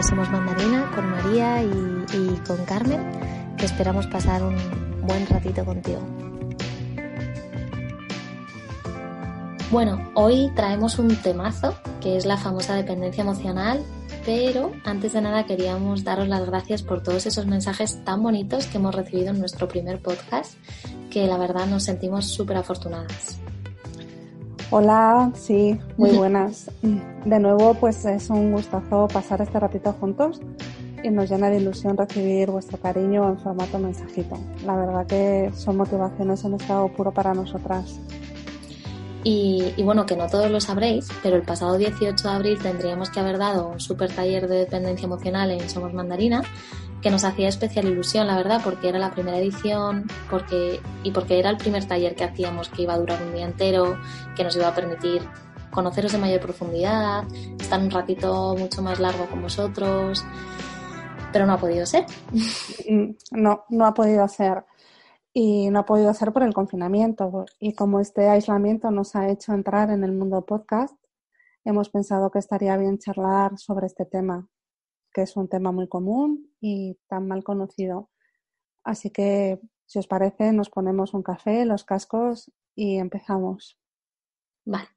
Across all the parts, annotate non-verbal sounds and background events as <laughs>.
Somos Mandarina con María y, y con Carmen, que esperamos pasar un buen ratito contigo. Bueno, hoy traemos un temazo que es la famosa dependencia emocional, pero antes de nada queríamos daros las gracias por todos esos mensajes tan bonitos que hemos recibido en nuestro primer podcast, que la verdad nos sentimos súper afortunadas. Hola, sí, muy buenas. De nuevo, pues es un gustazo pasar este ratito juntos y nos llena de ilusión recibir vuestro cariño en formato mensajito. La verdad que son motivaciones en estado puro para nosotras. Y, y, bueno, que no todos lo sabréis, pero el pasado 18 de abril tendríamos que haber dado un super taller de dependencia emocional en Somos Mandarina, que nos hacía especial ilusión, la verdad, porque era la primera edición porque, y porque era el primer taller que hacíamos que iba a durar un día entero, que nos iba a permitir conoceros de mayor profundidad, estar un ratito mucho más largo con vosotros, pero no ha podido ser. No, no ha podido ser y no ha podido ser por el confinamiento. Y como este aislamiento nos ha hecho entrar en el mundo podcast, hemos pensado que estaría bien charlar sobre este tema, que es un tema muy común y tan mal conocido. Así que, si os parece, nos ponemos un café, los cascos y empezamos. Vale.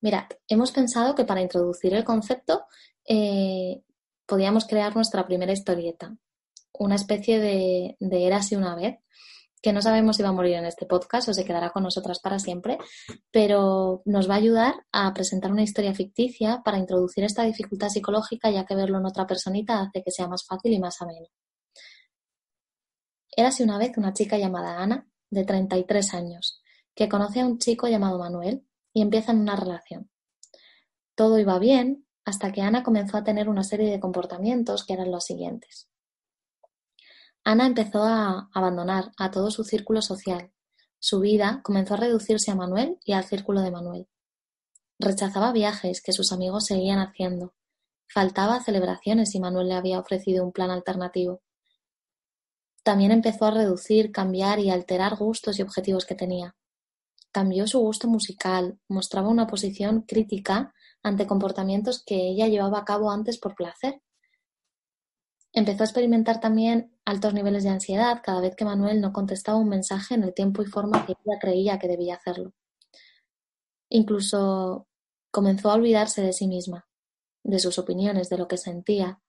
Mirad, hemos pensado que para introducir el concepto eh, podíamos crear nuestra primera historieta, una especie de, de Érase una vez, que no sabemos si va a morir en este podcast o se quedará con nosotras para siempre, pero nos va a ayudar a presentar una historia ficticia para introducir esta dificultad psicológica, ya que verlo en otra personita hace que sea más fácil y más ameno. Érase una vez una chica llamada Ana, de 33 años, que conoce a un chico llamado Manuel y empiezan una relación. Todo iba bien hasta que Ana comenzó a tener una serie de comportamientos que eran los siguientes. Ana empezó a abandonar a todo su círculo social. Su vida comenzó a reducirse a Manuel y al círculo de Manuel. Rechazaba viajes que sus amigos seguían haciendo. Faltaba celebraciones y Manuel le había ofrecido un plan alternativo. También empezó a reducir, cambiar y alterar gustos y objetivos que tenía. Cambió su gusto musical, mostraba una posición crítica ante comportamientos que ella llevaba a cabo antes por placer Empezó a experimentar también altos niveles de ansiedad cada vez que Manuel no contestaba un mensaje en el tiempo y forma que ella creía que debía hacerlo. Incluso comenzó a olvidarse de sí misma, de sus opiniones, de lo que sentía.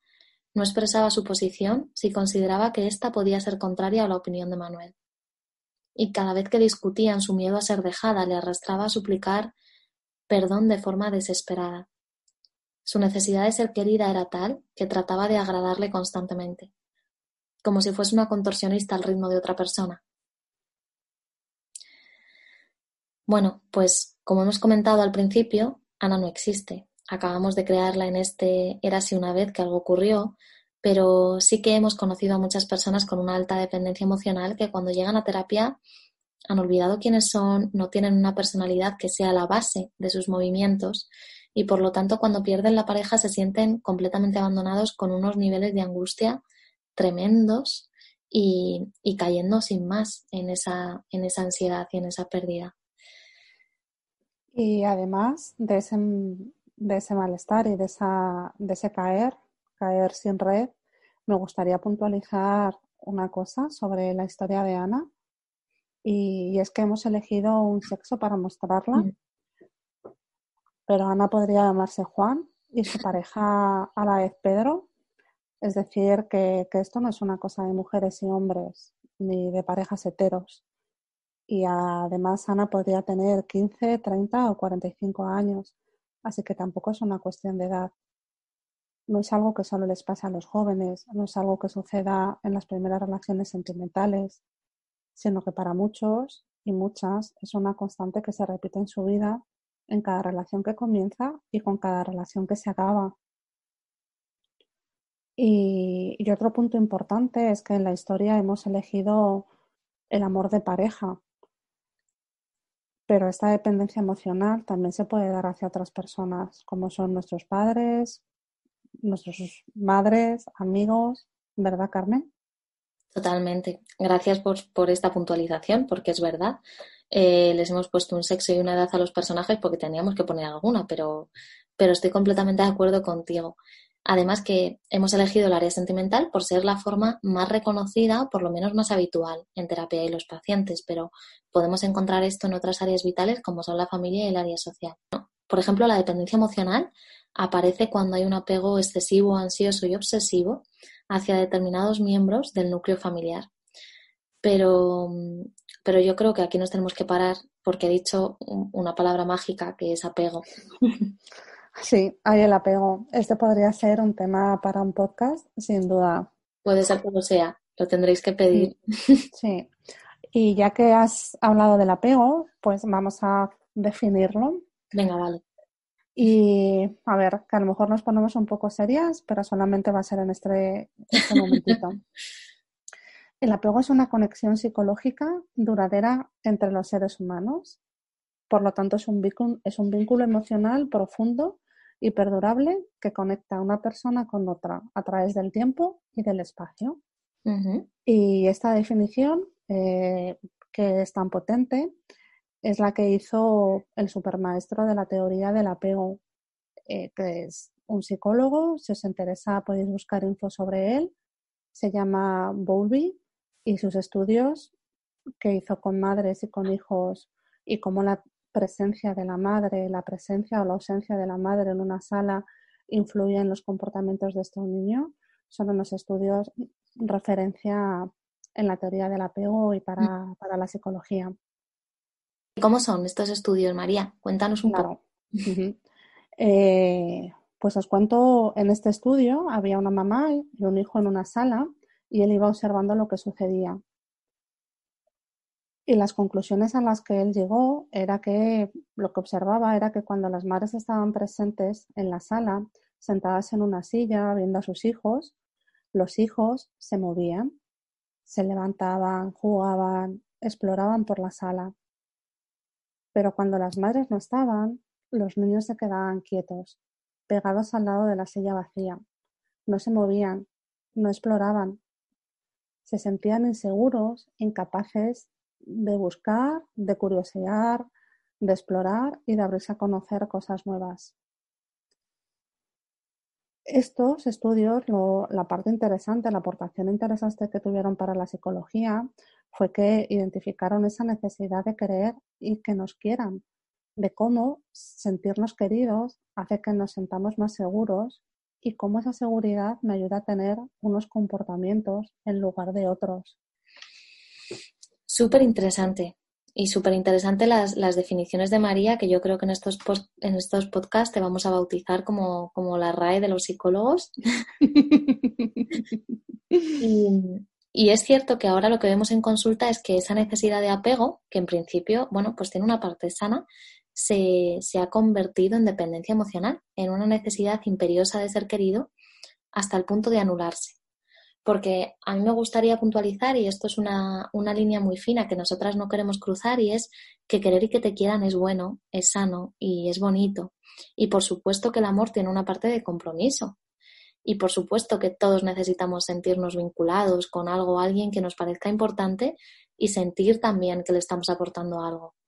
No expresaba su posición si consideraba que ésta podía ser contraria a la opinión de Manuel. Y cada vez que discutían, su miedo a ser dejada le arrastraba a suplicar perdón de forma desesperada. Su necesidad de ser querida era tal que trataba de agradarle constantemente, como si fuese una contorsionista al ritmo de otra persona. Bueno, pues como hemos comentado al principio, Ana no existe. Acabamos de crearla en este Érase una vez que algo ocurrió, pero sí que hemos conocido a muchas personas con una alta dependencia emocional que cuando llegan a terapia han olvidado quiénes son, no tienen una personalidad que sea la base de sus movimientos y por lo tanto cuando pierden la pareja se sienten completamente abandonados con unos niveles de angustia tremendos y, cayendo sin más en esa, en esa ansiedad y en esa pérdida. Y además de ese, de ese malestar y de, esa, de ese caer, caer sin red, me gustaría puntualizar una cosa sobre la historia de Ana. Y, es que hemos elegido un sexo para mostrarla. Mm pero Ana podría llamarse Juan y su pareja a la vez Pedro. Es decir, que, esto no es una cosa de mujeres y hombres, ni de parejas heteros. Y además Ana podría tener 15, 30 o 45 años, así que tampoco es una cuestión de edad. No es algo que solo les pasa a los jóvenes, no es algo que suceda en las primeras relaciones sentimentales, sino que para muchos y muchas es una constante que se repite en su vida, en cada relación que comienza y con cada relación que se acaba. Y, otro punto importante es que en la historia hemos elegido el amor de pareja, pero esta dependencia emocional también se puede dar hacia otras personas, como son nuestros padres, nuestras madres, amigos, ¿verdad, Carmen? Totalmente. Gracias por, por esta puntualización, porque es verdad. Eh, les hemos puesto un sexo y una edad a los personajes porque teníamos que poner alguna, pero, pero estoy completamente de acuerdo contigo. Además que hemos elegido el área sentimental por ser la forma más reconocida o por lo menos más habitual en terapia y los pacientes, pero podemos encontrar esto en otras áreas vitales como son la familia y el área social. Por ejemplo, la dependencia emocional aparece cuando hay un apego excesivo, ansioso y obsesivo hacia determinados miembros del núcleo familiar. Pero, pero yo creo que aquí nos tenemos que parar porque he dicho una palabra mágica que es apego. <laughs> Sí, hay el apego. Este podría ser un tema para un podcast, sin duda. Puede ser como sea, lo tendréis que pedir. Sí. Y ya que has hablado del apego, pues vamos a definirlo. Venga, vale. Y a ver, que a lo mejor nos ponemos un poco serias, pero solamente va a ser en este, este <laughs> momentito. El apego es una conexión psicológica duradera entre los seres humanos. Por lo tanto, es un, vínculo, es un vínculo emocional profundo y perdurable que conecta a una persona con otra a través del tiempo y del espacio. Y esta definición, eh, que es tan potente, es la que hizo el supermaestro de la teoría del apego, eh, que es un psicólogo. Si os interesa, podéis buscar info sobre él. Se llama Bowlby y sus estudios que hizo con madres y con hijos y cómo la presencia de la madre, la presencia o la ausencia de la madre en una sala influye en los comportamientos de este niño. Son unos estudios referencia en la teoría del apego y para, mm. para la psicología. ¿Cómo son estos estudios, María? Cuéntanos un poco. Eh, pues os cuento, en este estudio había una mamá y un hijo en una sala y él iba observando lo que sucedía. Y las conclusiones a las que él llegó era que lo que observaba era que cuando las madres estaban presentes en la sala, sentadas en una silla, viendo a sus hijos, los hijos se movían, se levantaban, jugaban, exploraban por la sala. Pero cuando las madres no estaban, los niños se quedaban quietos, pegados al lado de la silla vacía. No se movían, no exploraban. Se sentían inseguros, incapaces de buscar, de curiosear, de explorar y de abrirse a conocer cosas nuevas. Estos estudios, la parte interesante, la aportación interesante que tuvieron para la psicología fue que identificaron esa necesidad de querer y que nos quieran, de cómo sentirnos queridos hace que nos sentamos más seguros y cómo esa seguridad me ayuda a tener unos comportamientos en lugar de otros. Súper interesante. Y súper interesante las, las, definiciones de María, que yo creo que en estos, en estos podcasts te vamos a bautizar como, como la RAE de los psicólogos. <laughs> y, y, es cierto que ahora lo que vemos en consulta es que esa necesidad de apego, que en principio, bueno, pues tiene una parte sana, se, ha convertido en dependencia emocional, en una necesidad imperiosa de ser querido hasta el punto de anularse porque a mí me gustaría puntualizar, y esto es una, una, línea muy fina que nosotras no queremos cruzar, y es que querer y que te quieran es bueno, es sano y es bonito. Y por supuesto que el amor tiene una parte de compromiso. Y por supuesto que todos necesitamos sentirnos vinculados con algo alguien que nos parezca importante y sentir también que le estamos aportando algo.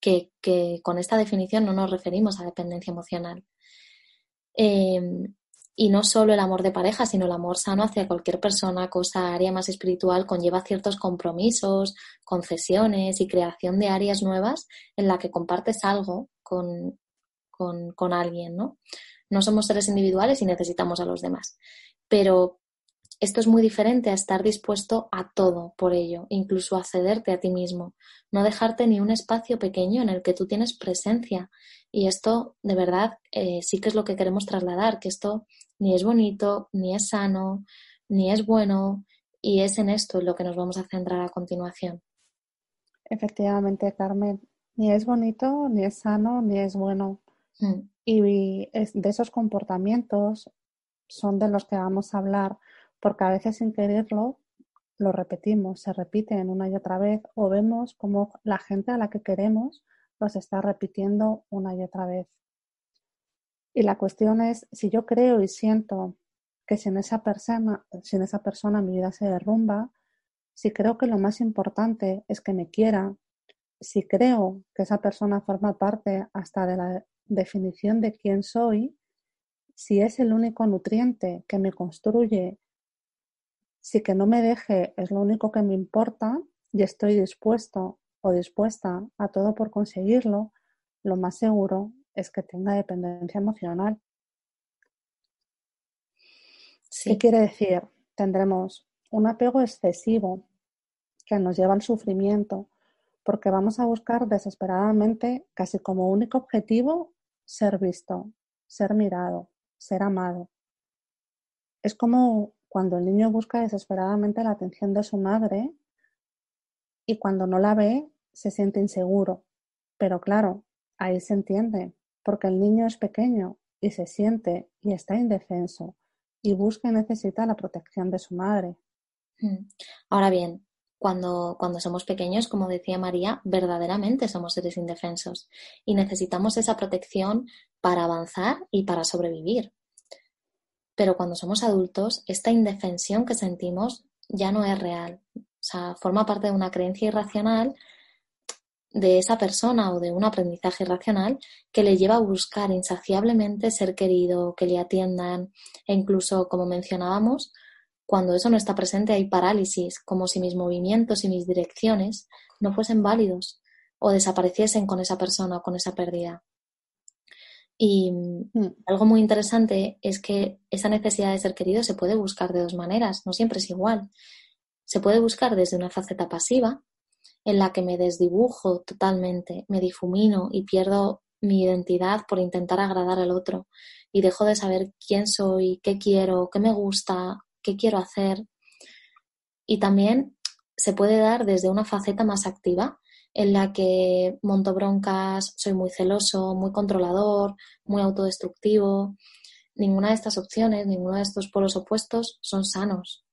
Que, con esta definición no nos referimos a dependencia emocional. Eh, y no solo el amor de pareja, sino el amor sano hacia cualquier persona, cosa, área más espiritual, conlleva ciertos compromisos, concesiones y creación de áreas nuevas en la que compartes algo con, con, con alguien, ¿no? No somos seres individuales y necesitamos a los demás. Pero esto es muy diferente a estar dispuesto a todo por ello, incluso a cederte a ti mismo, no dejarte ni un espacio pequeño en el que tú tienes presencia. Y esto, de verdad, eh, sí que es lo que queremos trasladar, que esto ni es bonito, ni es sano, ni es bueno, y es en esto en lo que nos vamos a centrar a continuación. Efectivamente, Carmen, ni es bonito, ni es sano, ni es bueno. Mm. Y de esos comportamientos son de los que vamos a hablar porque a veces sin quererlo lo repetimos, se repiten una y otra vez o vemos como la gente a la que queremos los está repitiendo una y otra vez. Y la cuestión es, si yo creo y siento que sin esa persona, sin esa persona mi vida se derrumba, si creo que lo más importante es que me quiera, si creo que esa persona forma parte hasta de la definición de quién soy, si es el único nutriente que me construye si que no me deje es lo único que me importa y estoy dispuesto o dispuesta a todo por conseguirlo, lo más seguro es que tenga dependencia emocional. ¿Qué quiere decir? Tendremos un apego excesivo que nos lleva al sufrimiento porque vamos a buscar desesperadamente, casi como único objetivo, ser visto, ser mirado, ser amado. Es como cuando el niño busca desesperadamente la atención de su madre y cuando no la ve se siente inseguro. Pero claro, ahí se entiende, porque el niño es pequeño y se siente y está indefenso y busca y necesita la protección de su madre. Mm. Ahora bien, cuando, cuando somos pequeños, como decía María, verdaderamente somos seres indefensos y necesitamos esa protección para avanzar y para sobrevivir. Pero cuando somos adultos, esta indefensión que sentimos ya no es real. O sea, forma parte de una creencia irracional de esa persona o de un aprendizaje irracional que le lleva a buscar insaciablemente ser querido, que le atiendan e incluso, como mencionábamos, cuando eso no está presente hay parálisis, como si mis movimientos y mis direcciones no fuesen válidos o desapareciesen con esa persona o con esa pérdida. Y mm. algo muy interesante es que esa necesidad de ser querido se puede buscar de dos maneras, no siempre es igual. Se puede buscar desde una faceta pasiva, en la que me desdibujo totalmente, me difumino y pierdo mi identidad por intentar agradar al otro y dejo de saber quién soy, qué quiero, qué me gusta, qué quiero hacer. Y también se puede dar desde una faceta más activa, en la que monto broncas, soy muy celoso, muy controlador, muy autodestructivo. Ninguna de estas opciones, ninguno de estos polos opuestos son sanos.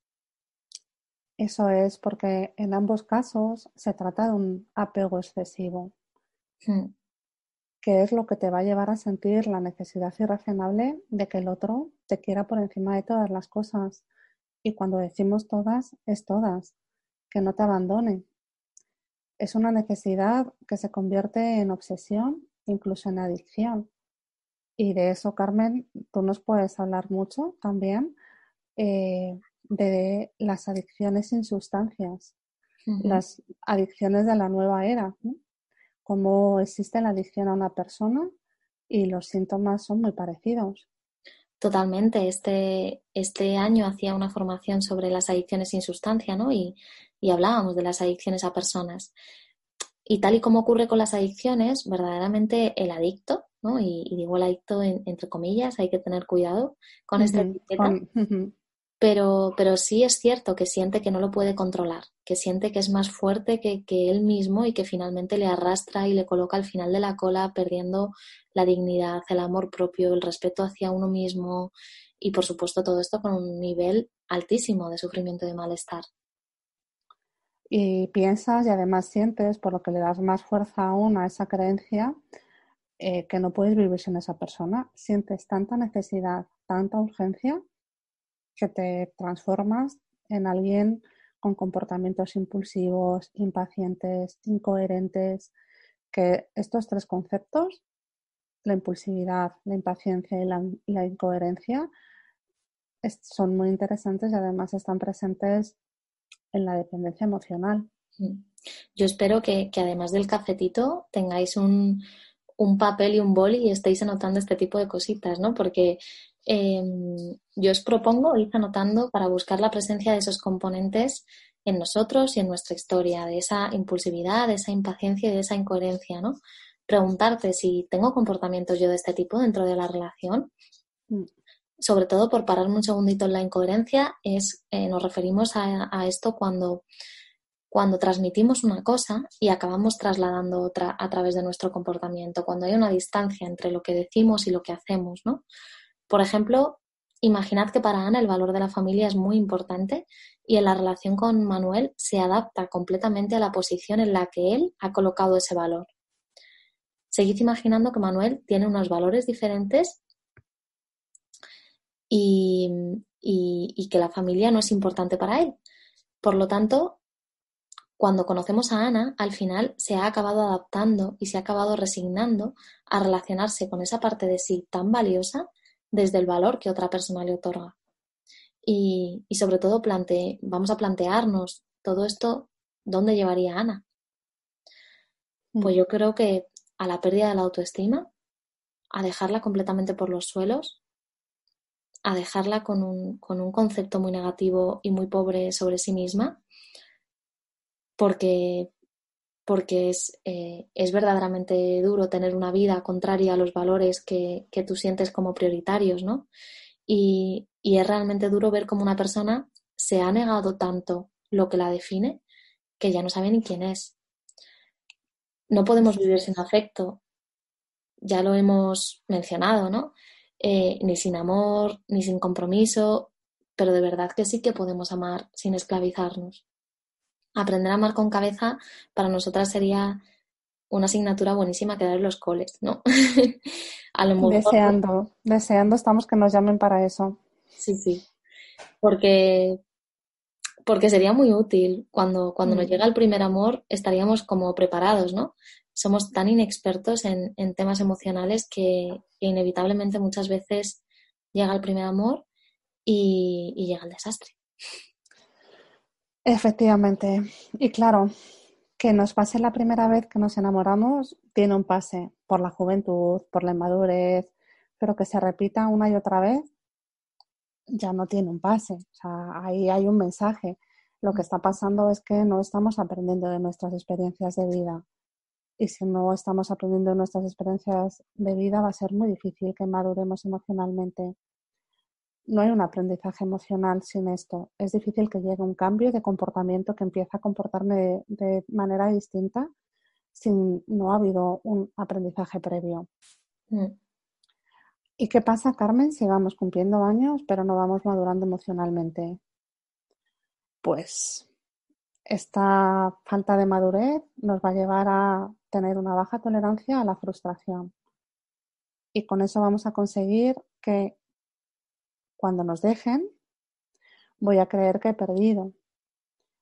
Eso es porque en ambos casos se trata de un apego excesivo, hmm. que es lo que te va a llevar a sentir la necesidad irracionable de que el otro te quiera por encima de todas las cosas. Y cuando decimos todas, es todas, que no te abandone, es una necesidad que se convierte en obsesión, incluso en adicción. Y de eso, Carmen, tú nos puedes hablar mucho también eh, de las adicciones sin sustancias, las adicciones de la nueva era, cómo existe la adicción a una persona y los síntomas son muy parecidos. Totalmente. Este, este año hacía una formación sobre las adicciones sin sustancia, ¿no? Y, y hablábamos de las adicciones a personas. Y tal y como ocurre con las adicciones, verdaderamente el adicto, ¿no? Y, digo el adicto entre comillas, hay que tener cuidado con esta etiqueta. Pero, pero sí es cierto que siente que no lo puede controlar, que siente que es más fuerte que, él mismo y que finalmente le arrastra y le coloca al final de la cola, perdiendo la dignidad, el amor propio, el respeto hacia uno mismo y, por supuesto, todo esto con un nivel altísimo de sufrimiento y de malestar y piensas y además sientes, por lo que le das más fuerza aún a esa creencia, eh, que no puedes vivir sin esa persona. Sientes tanta necesidad, tanta urgencia, que te transformas en alguien con comportamientos impulsivos, impacientes, incoherentes, que estos tres conceptos, la impulsividad, la impaciencia y la incoherencia, son muy interesantes y además están presentes en la dependencia emocional. Yo espero que, además del cafetito tengáis un, papel y un boli y estéis anotando este tipo de cositas, ¿no? Porque em, yo os propongo ir anotando para buscar la presencia de esos componentes en nosotros y en nuestra historia, de esa impulsividad, de esa impaciencia y de esa incoherencia, ¿no? Preguntarte si tengo comportamientos yo de este tipo dentro de la relación. Mm. Sobre todo por pararme un segundito en la incoherencia, es, eh, nos referimos a, a esto cuando cuando transmitimos una cosa y acabamos trasladando otra a través de nuestro comportamiento, cuando hay una distancia entre lo que decimos y lo que hacemos, ¿no? Por ejemplo, imaginad que para Ana el valor de la familia es muy importante y en la relación con Manuel se adapta completamente a la posición en la que él ha colocado ese valor. Seguid imaginando que Manuel tiene unos valores diferentes y, y que la familia no es importante para él. Por lo tanto, cuando conocemos a Ana, al final se ha acabado adaptando y se ha acabado resignando a relacionarse con esa parte de sí tan valiosa desde el valor que otra persona le otorga. Y, sobre todo vamos a plantearnos todo esto, ¿dónde llevaría a Ana? Pues yo creo que a la pérdida de la autoestima, a dejarla completamente por los suelos, a dejarla con un, con un concepto muy negativo y muy pobre sobre sí misma porque, porque es, eh, es verdaderamente duro tener una vida contraria a los valores que, que tú sientes como prioritarios, ¿no? Y, y, es realmente duro ver cómo una persona se ha negado tanto lo que la define que ya no sabe ni quién es. No podemos vivir sin afecto, ya lo hemos mencionado, ¿no? Eh, ni sin amor, ni sin compromiso, pero de verdad que sí que podemos amar sin esclavizarnos aprender a amar con cabeza para nosotras sería una asignatura buenísima que dar en los coles, ¿no? <laughs> a lo mejor... Deseando, deseando estamos que nos llamen para eso. Sí, sí. Porque, porque sería muy útil. Cuando, cuando nos mm. llega el primer amor, estaríamos como preparados, ¿no? Somos tan inexpertos en, en temas emocionales que, inevitablemente muchas veces llega el primer amor y, y llega el desastre. Efectivamente. Y claro, que nos pase la primera vez que nos enamoramos tiene un pase por la juventud, por la inmadurez, pero que se repita una y otra vez ya no tiene un pase. O sea, ahí hay un mensaje. Lo que está pasando es que no estamos aprendiendo de nuestras experiencias de vida. Y si no estamos aprendiendo de nuestras experiencias de vida, va a ser muy difícil que maduremos emocionalmente no hay un aprendizaje emocional sin esto. Es difícil que llegue un cambio de comportamiento que empiece a comportarme de, manera distinta si no ha habido un aprendizaje previo. Mm. ¿Y qué pasa, Carmen, si vamos cumpliendo años pero no vamos madurando emocionalmente? Pues esta falta de madurez nos va a llevar a tener una baja tolerancia a la frustración. Y con eso vamos a conseguir que cuando nos dejen, voy a creer que he perdido.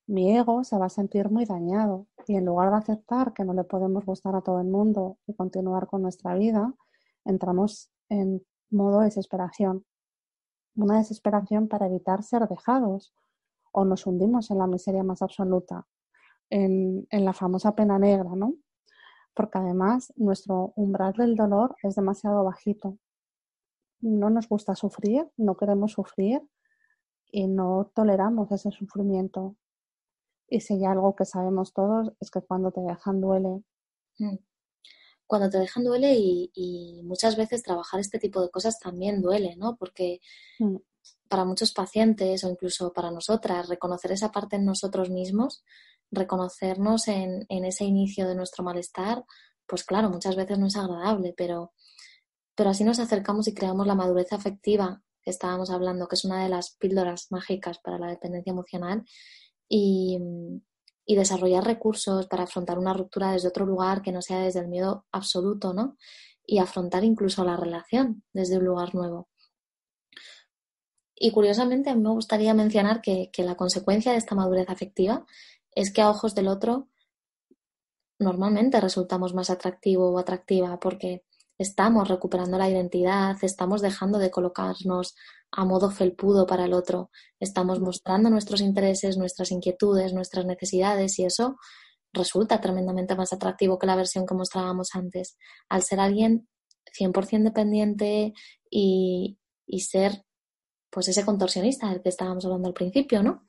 Mi ego se va a sentir muy dañado y en lugar de aceptar que no le podemos gustar a todo el mundo y continuar con nuestra vida, entramos en modo desesperación. Una desesperación para evitar ser dejados o nos hundimos en la miseria más absoluta, en, en la famosa pena negra, ¿no? Porque además nuestro umbral del dolor es demasiado bajito no nos gusta sufrir, no queremos sufrir y no toleramos ese sufrimiento. Y si hay algo que sabemos todos es que cuando te dejan duele. Mm. Cuando te dejan duele y, muchas veces trabajar este tipo de cosas también duele, ¿no? Porque mm. para muchos pacientes o incluso para nosotras, reconocer esa parte en nosotros mismos, reconocernos en, en ese inicio de nuestro malestar, pues claro, muchas veces no es agradable, pero pero así nos acercamos y creamos la madurez afectiva que estábamos hablando, que es una de las píldoras mágicas para la dependencia emocional, y, desarrollar recursos para afrontar una ruptura desde otro lugar que no sea desde el miedo absoluto, ¿no? Y afrontar incluso la relación desde un lugar nuevo. Y curiosamente, me gustaría mencionar que, que la consecuencia de esta madurez afectiva es que a ojos del otro normalmente resultamos más atractivo o atractiva porque estamos recuperando la identidad, estamos dejando de colocarnos a modo felpudo para el otro, estamos mostrando nuestros intereses, nuestras inquietudes, nuestras necesidades y eso resulta tremendamente más atractivo que la versión que mostrábamos antes. Al ser alguien 100% dependiente y, y ser pues ese contorsionista del que estábamos hablando al principio, ¿no?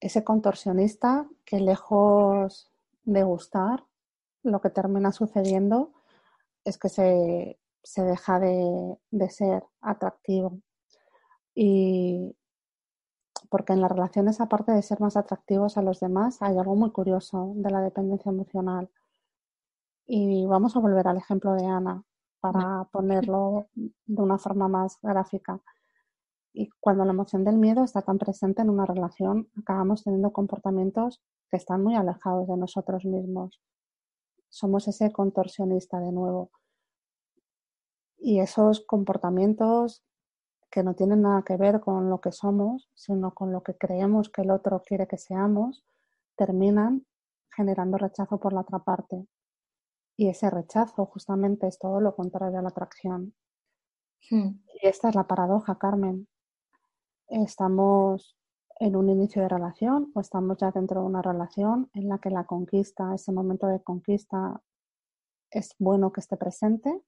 Ese contorsionista que lejos de gustar, lo que termina sucediendo es que se, se deja de, de, ser atractivo. Y porque en las relaciones, aparte de ser más atractivos a los demás, hay algo muy curioso de la dependencia emocional. Y vamos a volver al ejemplo de Ana para ponerlo de una forma más gráfica. Y cuando la emoción del miedo está tan presente en una relación, acabamos teniendo comportamientos que están muy alejados de nosotros mismos. Somos ese contorsionista de nuevo. Y esos comportamientos que no tienen nada que ver con lo que somos, sino con lo que creemos que el otro quiere que seamos, terminan generando rechazo por la otra parte. Y ese rechazo justamente es todo lo contrario a la atracción. Hmm. Y esta es la paradoja, Carmen. Estamos en un inicio de relación o estamos ya dentro de una relación en la que la conquista, ese momento de conquista, es bueno que esté presente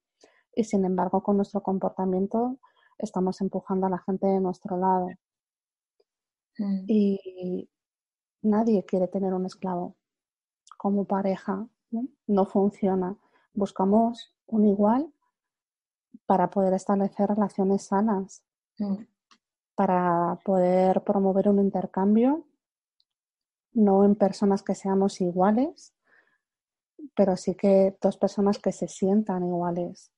y sin embargo con nuestro comportamiento estamos empujando a la gente de nuestro lado. Hmm. Y nadie quiere tener un esclavo como pareja ¿no? funciona. Buscamos un igual para poder establecer relaciones sanas, mm. Para poder promover un intercambio, no en personas que seamos iguales, pero sí que dos personas que se sientan iguales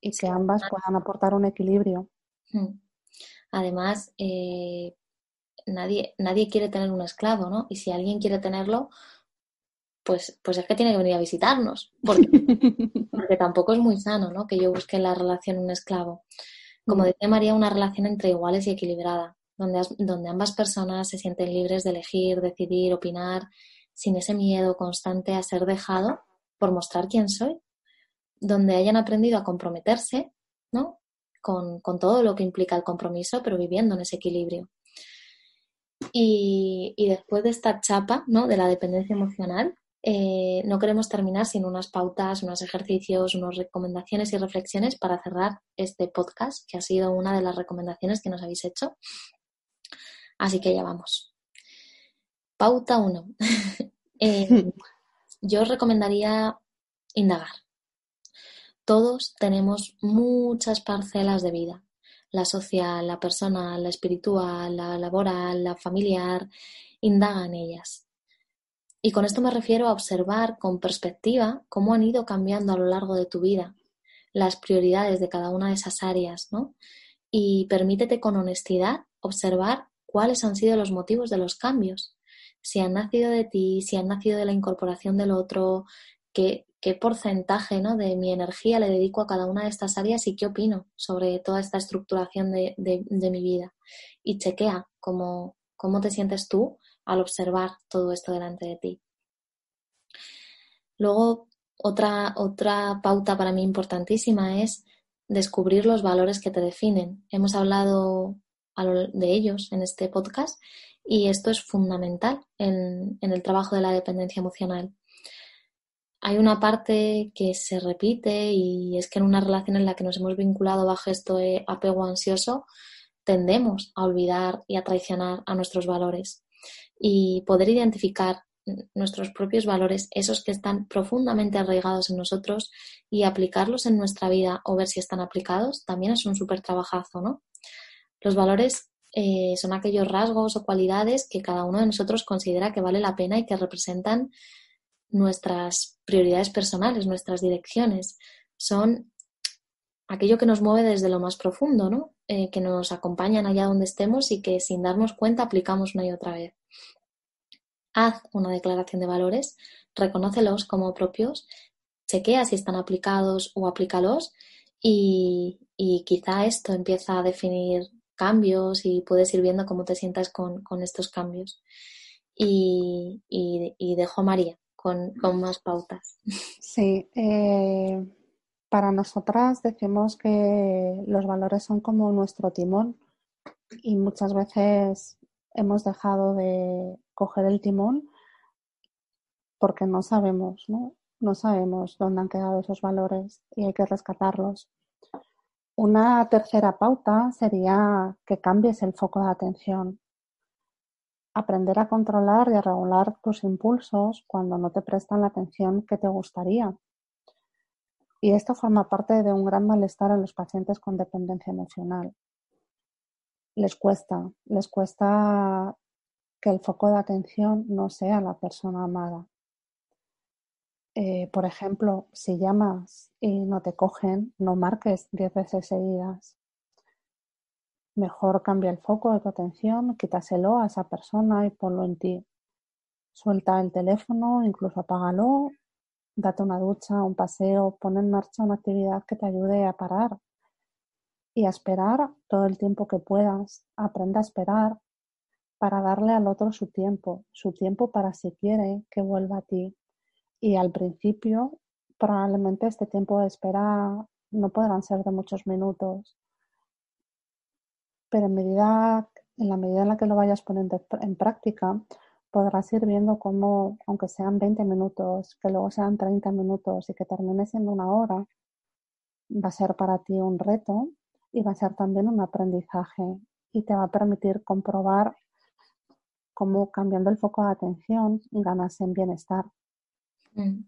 y que ambas puedan aportar un equilibrio. Mm. Además, eh, nadie, nadie quiere tener un esclavo, ¿no? Y si alguien quiere tenerlo, pues, pues es que tiene que venir a visitarnos, porque, <laughs> tampoco es muy sano ¿no? que yo busque en la relación un esclavo. Como decía María, una relación entre iguales y equilibrada, donde, donde ambas personas se sienten libres de elegir, decidir, opinar, sin ese miedo constante a ser dejado por mostrar quién soy, donde hayan aprendido a comprometerse ¿no? con, con todo lo que implica el compromiso, pero viviendo en ese equilibrio. Y, y, después de esta chapa ¿no? de la dependencia emocional, eh, no queremos terminar sin unas pautas, unos ejercicios, unas recomendaciones y reflexiones para cerrar este podcast, que ha sido una de las recomendaciones que nos habéis hecho. Así que ya vamos. Pauta 1. <laughs> Eh, yo os recomendaría indagar. Todos tenemos muchas parcelas de vida. La social, la personal, la espiritual, la laboral, la familiar. Indaga en ellas y con esto me refiero a observar con perspectiva cómo han ido cambiando a lo largo de tu vida las prioridades de cada una de esas áreas, ¿no? Y permítete con honestidad observar cuáles han sido los motivos de los cambios. Si han nacido de ti, si han nacido de la incorporación del otro, qué, porcentaje ¿no? de mi energía le dedico a cada una de estas áreas y qué opino sobre toda esta estructuración de, de, mi vida. Y chequea cómo, cómo te sientes tú al observar todo esto delante de ti. Luego, otra, otra pauta para mí importantísima es descubrir los valores que te definen. Hemos hablado de ellos en este podcast y esto es fundamental en, en el trabajo de la dependencia emocional. Hay una parte que se repite y es que en una relación en la que nos hemos vinculado bajo esto de apego ansioso, tendemos a olvidar y a traicionar a nuestros valores y poder identificar nuestros propios valores, esos que están profundamente arraigados en nosotros y aplicarlos en nuestra vida o ver si están aplicados, también es un súper trabajazo, ¿no? Los valores eh, son aquellos rasgos o cualidades que cada uno de nosotros considera que vale la pena y que representan nuestras prioridades personales, nuestras direcciones. Son aquello que nos mueve desde lo más profundo, ¿no? Eh, que nos acompañan allá donde estemos y que sin darnos cuenta aplicamos una y otra vez. Haz una declaración de valores, reconócelos como propios, chequea si están aplicados o aplícalos y, quizá esto empieza a definir cambios y puedes ir viendo cómo te sientas con, estos cambios. Y, dejo a María con, más pautas. Sí, eh, para nosotras decimos que los valores son como nuestro timón y muchas veces hemos dejado de coger el timón porque no sabemos, ¿no? No sabemos dónde han quedado esos valores y hay que rescatarlos. Una tercera pauta sería que cambies el foco de atención. Aprender a controlar y a regular tus impulsos cuando no te prestan la atención que te gustaría. Y esto forma parte de un gran malestar en los pacientes con dependencia emocional. Les cuesta, les cuesta que el foco de atención no sea la persona amada. Eh, por ejemplo, si llamas y no te cogen, no marques diez veces seguidas. Mejor cambia el foco de tu atención, quítaselo a esa persona y ponlo en ti. Suelta el teléfono, incluso apágalo date una ducha, un paseo, pon en marcha una actividad que te ayude a parar y a esperar todo el tiempo que puedas. Aprende a esperar para darle al otro su tiempo, su tiempo para si quiere que vuelva a ti. Y al principio, probablemente este tiempo de espera no podrán ser de muchos minutos, pero en, medida, en la medida en la que lo vayas poniendo en práctica, podrás ir viendo cómo, aunque sean 20 minutos, que luego sean 30 minutos y que termine siendo una hora, va a ser para ti un reto y va a ser también un aprendizaje y te va a permitir comprobar cómo cambiando el foco de atención ganas en bienestar. Mm.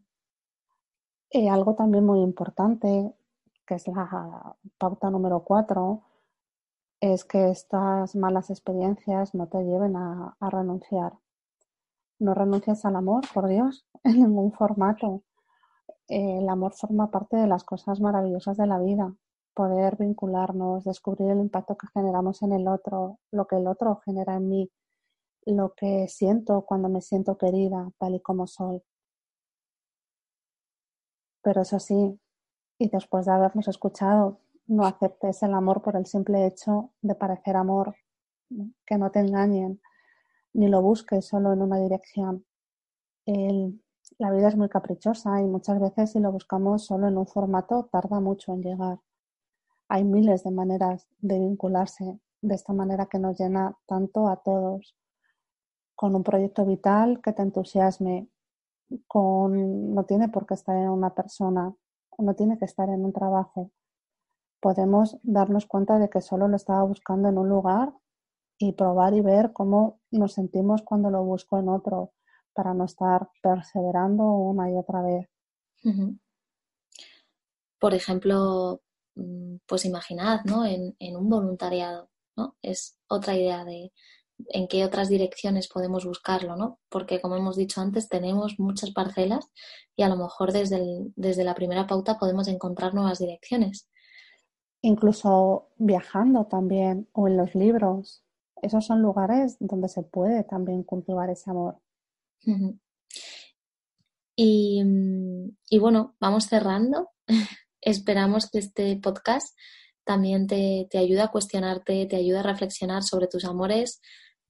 Y algo también muy importante, que es la pauta número cuatro, es que estas malas experiencias no te lleven a renunciar. No renuncias al amor, por Dios, <laughs> en ningún formato. El amor forma parte de las cosas maravillosas de la vida. Poder vincularnos, descubrir el impacto que generamos en el otro, lo que el otro genera en mí, lo que siento cuando me siento querida, tal y como soy. Pero eso sí, y después de habernos escuchado, no aceptes el amor por el simple hecho de parecer amor, que no te engañen, ni lo busques solo en una dirección. la vida es muy caprichosa y muchas veces si lo buscamos solo en un formato tarda mucho en llegar. Hay miles de maneras de vincularse de esta manera que nos llena tanto a todos, con un proyecto vital que te entusiasme, con no tiene por qué estar en una persona, no tiene que estar en un trabajo. Podemos darnos cuenta de que solo lo estaba buscando en un lugar y probar y ver cómo nos sentimos cuando lo busco en otro para no estar perseverando una y otra vez. Por ejemplo, pues imaginad, ¿no? En, un voluntariado, ¿no? Es otra idea de en qué otras direcciones podemos buscarlo, ¿no? Porque como hemos dicho antes, tenemos muchas parcelas y a lo mejor desde, desde la primera pauta podemos encontrar nuevas direcciones. Incluso viajando también o en los libros esos son lugares donde se puede también cultivar ese amor. y, bueno, vamos cerrando. <laughs> Esperamos que este podcast también te, te ayude a cuestionarte, te ayude a reflexionar sobre tus amores,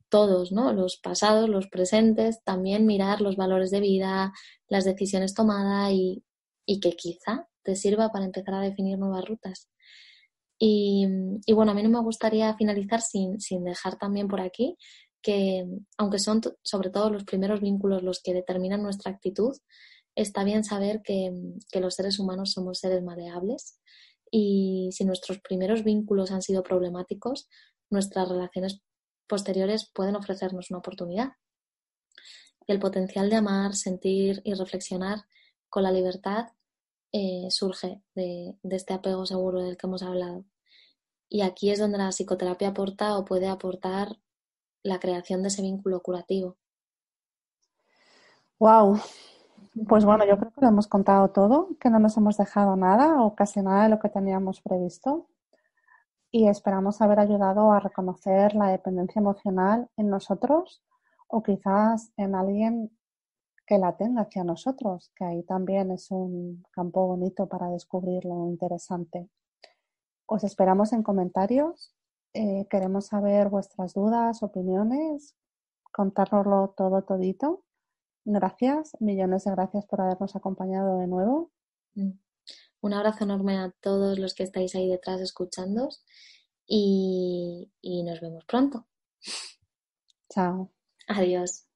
todos, ¿no? Los pasados, los presentes, también mirar los valores de vida, las decisiones tomadas y, y que quizá te sirva para empezar a definir nuevas rutas. Y, bueno, a mí no me gustaría finalizar sin, dejar también por aquí que, aunque son sobre todo los primeros vínculos los que determinan nuestra actitud, está bien saber que, los seres humanos somos seres maleables y si nuestros primeros vínculos han sido problemáticos, nuestras relaciones posteriores pueden ofrecernos una oportunidad. El potencial de amar, sentir y reflexionar con la libertad eh, surge de, de, este apego seguro del que hemos hablado. Y aquí es donde la psicoterapia aporta o puede aportar la creación de ese vínculo curativo. Wow. Pues bueno, yo creo que lo hemos contado todo, que no nos hemos dejado nada o casi nada de lo que teníamos previsto. Y esperamos haber ayudado a reconocer la dependencia emocional en nosotros o quizás en alguien que la tenga hacia nosotros, que ahí también es un campo bonito para descubrir lo interesante. Os esperamos en comentarios. Eh, queremos saber vuestras dudas, opiniones, contárnoslo todo todito. Gracias, millones de gracias por habernos acompañado de nuevo. Mm. Un abrazo enorme a todos los que estáis ahí detrás escuchando y, y nos vemos pronto. Chao. Adiós.